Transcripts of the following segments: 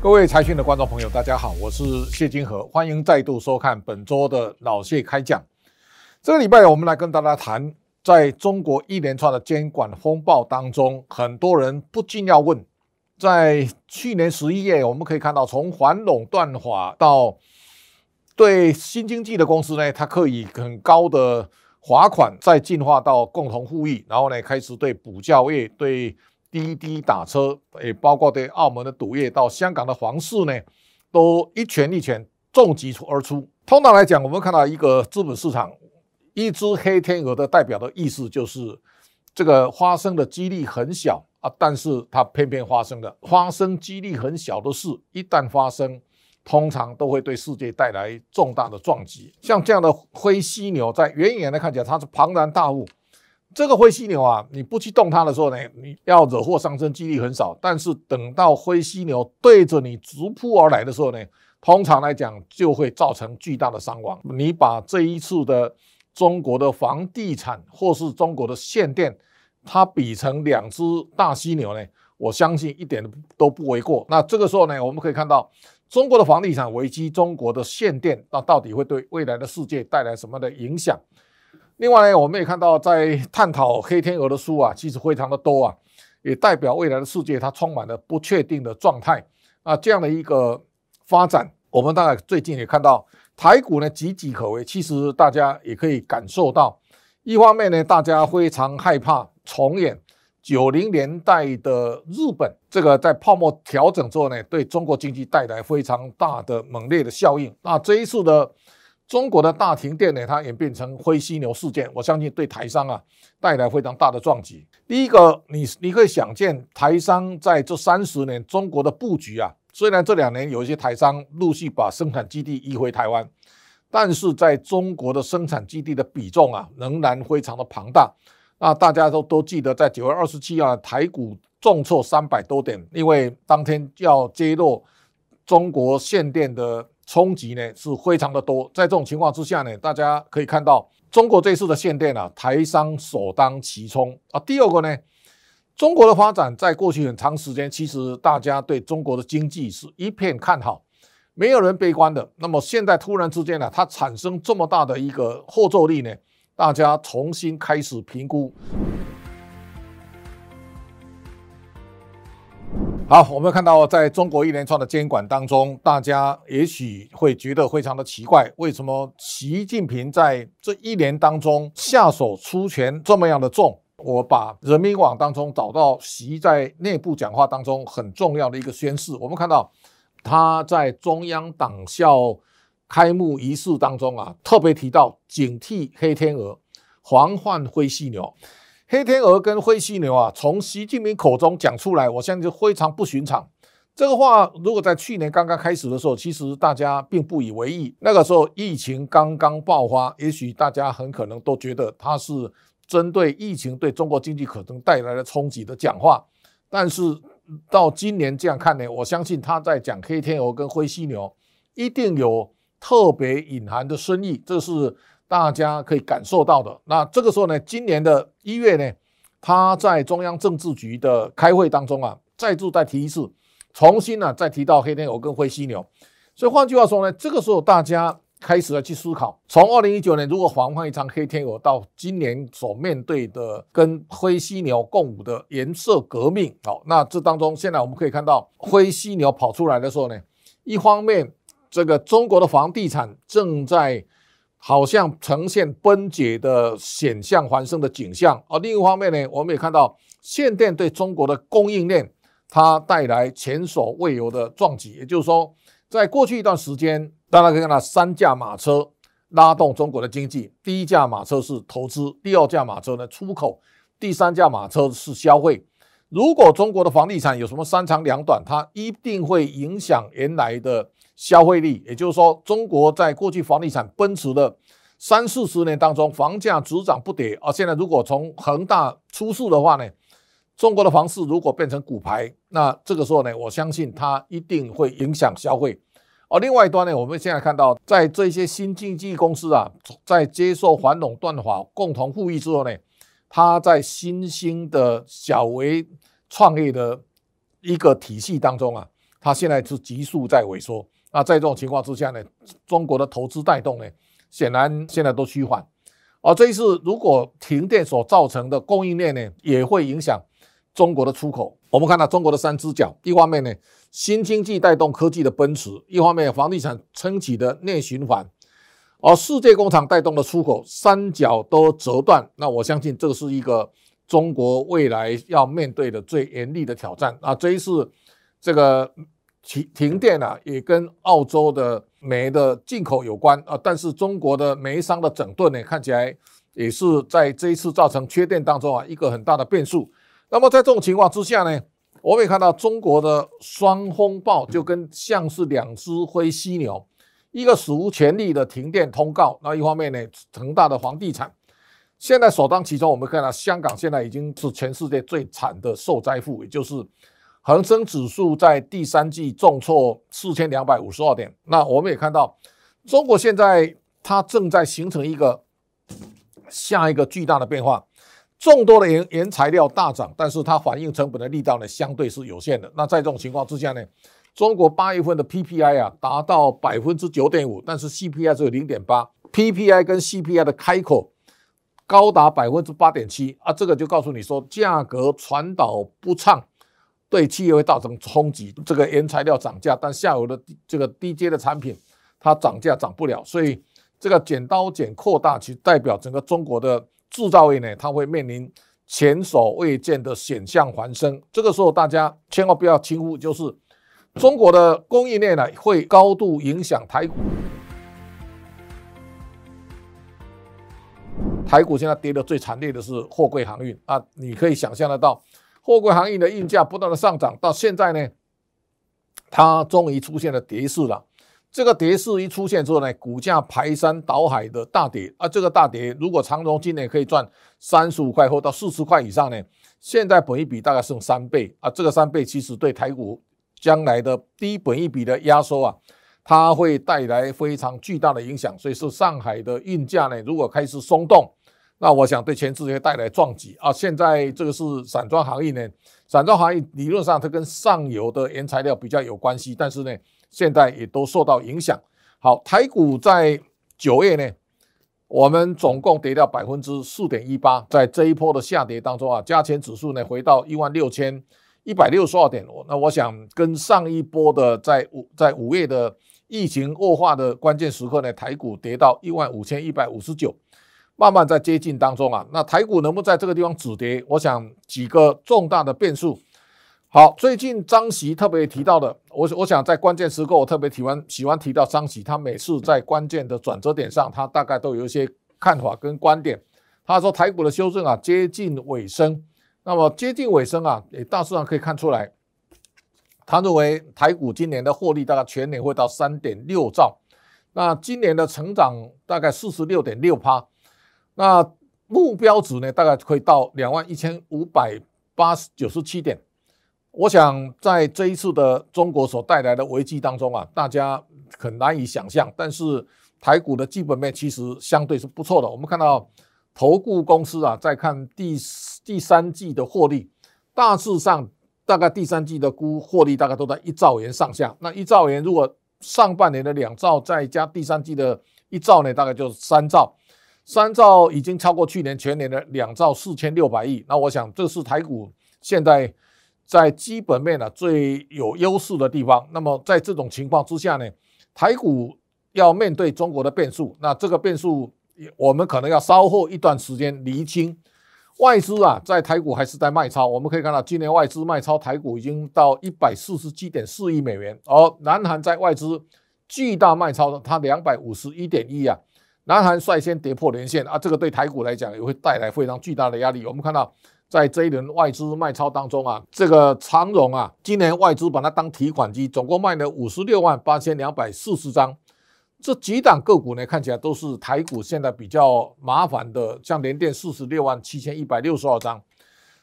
各位财讯的观众朋友，大家好，我是谢金河，欢迎再度收看本周的老谢开讲。这个礼拜我们来跟大家谈，在中国一连串的监管风暴当中，很多人不禁要问，在去年十一月，我们可以看到，从反垄断法到对新经济的公司呢，它可以很高的罚款，再进化到共同富裕，然后呢，开始对补教业对。滴滴打车，也包括对澳门的赌业到香港的房市呢，都一拳一拳重击出而出。通常来讲，我们看到一个资本市场，一只黑天鹅的代表的意思就是，这个发生的几率很小啊，但是它偏偏发生了。发生几率很小的事，一旦发生，通常都会对世界带来重大的撞击。像这样的灰犀牛，在远远的看起来，它是庞然大物。这个灰犀牛啊，你不去动它的时候呢，你要惹祸上身几率很少。但是等到灰犀牛对着你直扑而来的时候呢，通常来讲就会造成巨大的伤亡。你把这一次的中国的房地产或是中国的限电，它比成两只大犀牛呢，我相信一点都不为过。那这个时候呢，我们可以看到中国的房地产危机，中国的限电，那到底会对未来的世界带来什么的影响？另外呢，我们也看到，在探讨黑天鹅的书啊，其实非常的多啊，也代表未来的世界它充满了不确定的状态啊。这样的一个发展，我们大概最近也看到台股呢岌岌可危。其实大家也可以感受到，一方面呢，大家非常害怕重演九零年代的日本，这个在泡沫调整之后呢，对中国经济带来非常大的猛烈的效应。那这一次的。中国的大停电呢，它演变成灰犀牛事件，我相信对台商啊带来非常大的撞击。第一个，你你可以想见，台商在这三十年中国的布局啊，虽然这两年有一些台商陆续把生产基地移回台湾，但是在中国的生产基地的比重啊，仍然非常的庞大。那大家都都记得，在九月二十七号台股重挫三百多点，因为当天要揭露中国限电的。冲击呢是非常的多，在这种情况之下呢，大家可以看到中国这次的限电啊，台商首当其冲啊。第二个呢，中国的发展在过去很长时间，其实大家对中国的经济是一片看好，没有人悲观的。那么现在突然之间呢，它产生这么大的一个后坐力呢，大家重新开始评估。好，我们看到，在中国一连串的监管当中，大家也许会觉得非常的奇怪，为什么习近平在这一年当中下手出拳这么样的重？我把人民网当中找到习在内部讲话当中很重要的一个宣示，我们看到他在中央党校开幕仪式当中啊，特别提到警惕黑天鹅，防范灰犀牛。黑天鹅跟灰犀牛啊，从习近平口中讲出来，我相信就非常不寻常。这个话如果在去年刚刚开始的时候，其实大家并不以为意。那个时候疫情刚刚爆发，也许大家很可能都觉得他是针对疫情对中国经济可能带来的冲击的讲话。但是到今年这样看呢，我相信他在讲黑天鹅跟灰犀牛，一定有特别隐含的深意。这是。大家可以感受到的。那这个时候呢，今年的一月呢，他在中央政治局的开会当中啊，再度再提一次，重新呢、再提到黑天鹅跟灰犀牛。所以换句话说呢，这个时候大家开始了去思考，从二零一九年如果防范一场黑天鹅，到今年所面对的跟灰犀牛共舞的颜色革命。好，那这当中现在我们可以看到，灰犀牛跑出来的时候呢，一方面这个中国的房地产正在。好像呈现崩解的险象环生的景象，而另一方面呢，我们也看到限电对中国的供应链它带来前所未有的撞击。也就是说，在过去一段时间，大家可以看到三驾马车拉动中国的经济，第一驾马车是投资，第二驾马车呢出口，第三驾马车是消费。如果中国的房地产有什么三长两短，它一定会影响原来的。消费力，也就是说，中国在过去房地产奔驰的三四十年当中，房价只涨不跌。而现在，如果从恒大出事的话呢，中国的房市如果变成骨牌，那这个时候呢，我相信它一定会影响消费。而另外一端呢，我们现在看到，在这些新经济公司啊，在接受反垄断法共同富裕之后呢，它在新兴的小微创业的一个体系当中啊。它现在是急速在萎缩。那在这种情况之下呢，中国的投资带动呢，显然现在都趋缓。而这一次如果停电所造成的供应链呢，也会影响中国的出口。我们看到中国的三只脚，一方面呢，新经济带动科技的奔驰；一方面，房地产撑起的内循环，而世界工厂带动的出口，三脚都折断。那我相信这是一个中国未来要面对的最严厉的挑战。啊，这一次这个停停电啊，也跟澳洲的煤的进口有关啊。但是中国的煤商的整顿呢，看起来也是在这一次造成缺电当中啊，一个很大的变数。那么在这种情况之下呢，我们也看到中国的双风暴就跟像是两只灰犀牛，一个史无前例的停电通告，那一方面呢，恒大的房地产现在首当其冲。我们看到香港现在已经是全世界最惨的受灾户，也就是恒生指数在第三季重挫四千两百五十二点。那我们也看到中国现在它正在形成一个下一个巨大的变化。众多的原原材料大涨，但是它反映成本的力道呢，相对是有限的。那在这种情况之下呢，中国八月份的 PPI 啊达到百分之九点五，但是 CPI 只有零点八，PPI 跟 CPI 的开口高达百分之八点七啊，这个就告诉你说，价格传导不畅，对企业会造成冲击。这个原材料涨价，但下游的这个低阶的产品它涨价涨不了，所以这个剪刀剪扩大，其实代表整个中国的。制造业呢，它会面临前所未见的险象环生。这个时候，大家千万不要轻忽，就是中国的供应链呢，会高度影响台股。台股现在跌的最惨烈的是货柜航运啊，你可以想象得到，货柜航运的运价不断的上涨，到现在呢，它终于出现了跌势了。这个跌势一出现之后呢，股价排山倒海的大跌啊！这个大跌，如果长荣今年可以赚三十五块或到四十块以上呢，现在本一比大概剩三倍啊！这个三倍其实对台股将来的低本一比的压缩啊，它会带来非常巨大的影响。所以是上海的运价呢，如果开始松动，那我想对全世界带来撞击啊！现在这个是散装行业呢，散装行业理论上它跟上游的原材料比较有关系，但是呢。现在也都受到影响。好，台股在九月呢，我们总共跌掉百分之四点一八。在这一波的下跌当中啊，加权指数呢回到一万六千一百六十二点。那我想跟上一波的在五在五月的疫情恶化的关键时刻呢，台股跌到一万五千一百五十九，慢慢在接近当中啊。那台股能不能在这个地方止跌？我想几个重大的变数。好，最近张锡特别提到的，我我想在关键时刻，我特别喜欢喜欢提到张锡，他每次在关键的转折点上，他大概都有一些看法跟观点。他说台股的修正啊接近尾声，那么接近尾声啊，也大致上可以看出来，他认为台股今年的获利大概全年会到三点六兆，那今年的成长大概四十六点六趴，那目标值呢大概可以到两万一千五百八十九十七点。我想在这一次的中国所带来的危机当中啊，大家很难以想象。但是台股的基本面其实相对是不错的。我们看到投顾公司啊，在看第第三季的获利，大致上大概第三季的估获利大概都在一兆元上下。那一兆元如果上半年的两兆再加第三季的一兆呢，大概就是三兆。三兆已经超过去年全年的两兆四千六百亿。那我想这是台股现在。在基本面呢最有优势的地方，那么在这种情况之下呢，台股要面对中国的变数，那这个变数我们可能要稍后一段时间厘清。外资啊，在台股还是在卖超，我们可以看到今年外资卖超台股已经到一百四十七点四亿美元，而南韩在外资巨大卖超，它两百五十一点一啊，南韩率先跌破年线啊，这个对台股来讲也会带来非常巨大的压力。我们看到。在这一轮外资卖超当中啊，这个长荣啊，今年外资把它当提款机，总共卖了五十六万八千两百四十张。这几档个股呢，看起来都是台股现在比较麻烦的，像联电四十六万七千一百六十二张。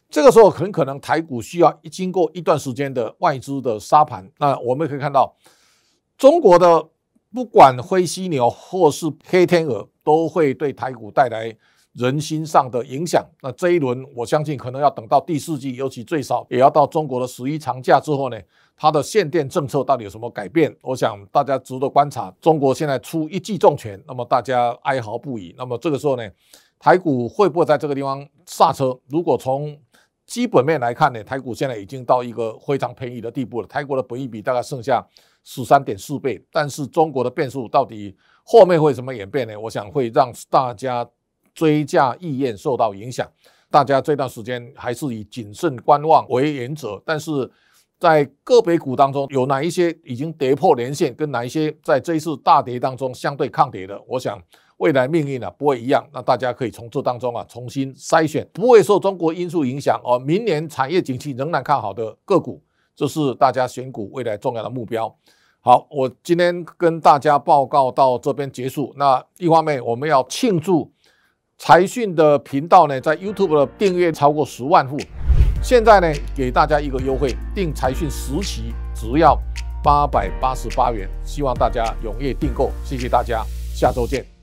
这个时候很可能台股需要经过一段时间的外资的杀盘。那我们可以看到，中国的不管灰犀牛或是黑天鹅，都会对台股带来。人心上的影响。那这一轮我相信可能要等到第四季，尤其最少也要到中国的十一长假之后呢，它的限电政策到底有什么改变？我想大家值得观察。中国现在出一记重拳，那么大家哀嚎不已。那么这个时候呢，台股会不会在这个地方刹车？如果从基本面来看呢，台股现在已经到一个非常便宜的地步了。台股的本益比大概剩下十三点四倍，但是中国的变数到底后面会怎么演变呢？我想会让大家追价意愿受到影响。大家这段时间还是以谨慎观望为原则。但是在个别股当中，有哪一些已经跌破年线，跟哪一些在这一次大跌当中相对抗跌的，我想。未来命运啊不会一样，那大家可以从这当中啊重新筛选，不会受中国因素影响哦。明年产业景气仍然看好的个股，这是大家选股未来重要的目标。好，我今天跟大家报告到这边结束。那一方面我们要庆祝财讯的频道呢，在 YouTube 的订阅超过十万户，现在呢给大家一个优惠，订财讯十期只要八百八十八元，希望大家踊跃订购，谢谢大家，下周见。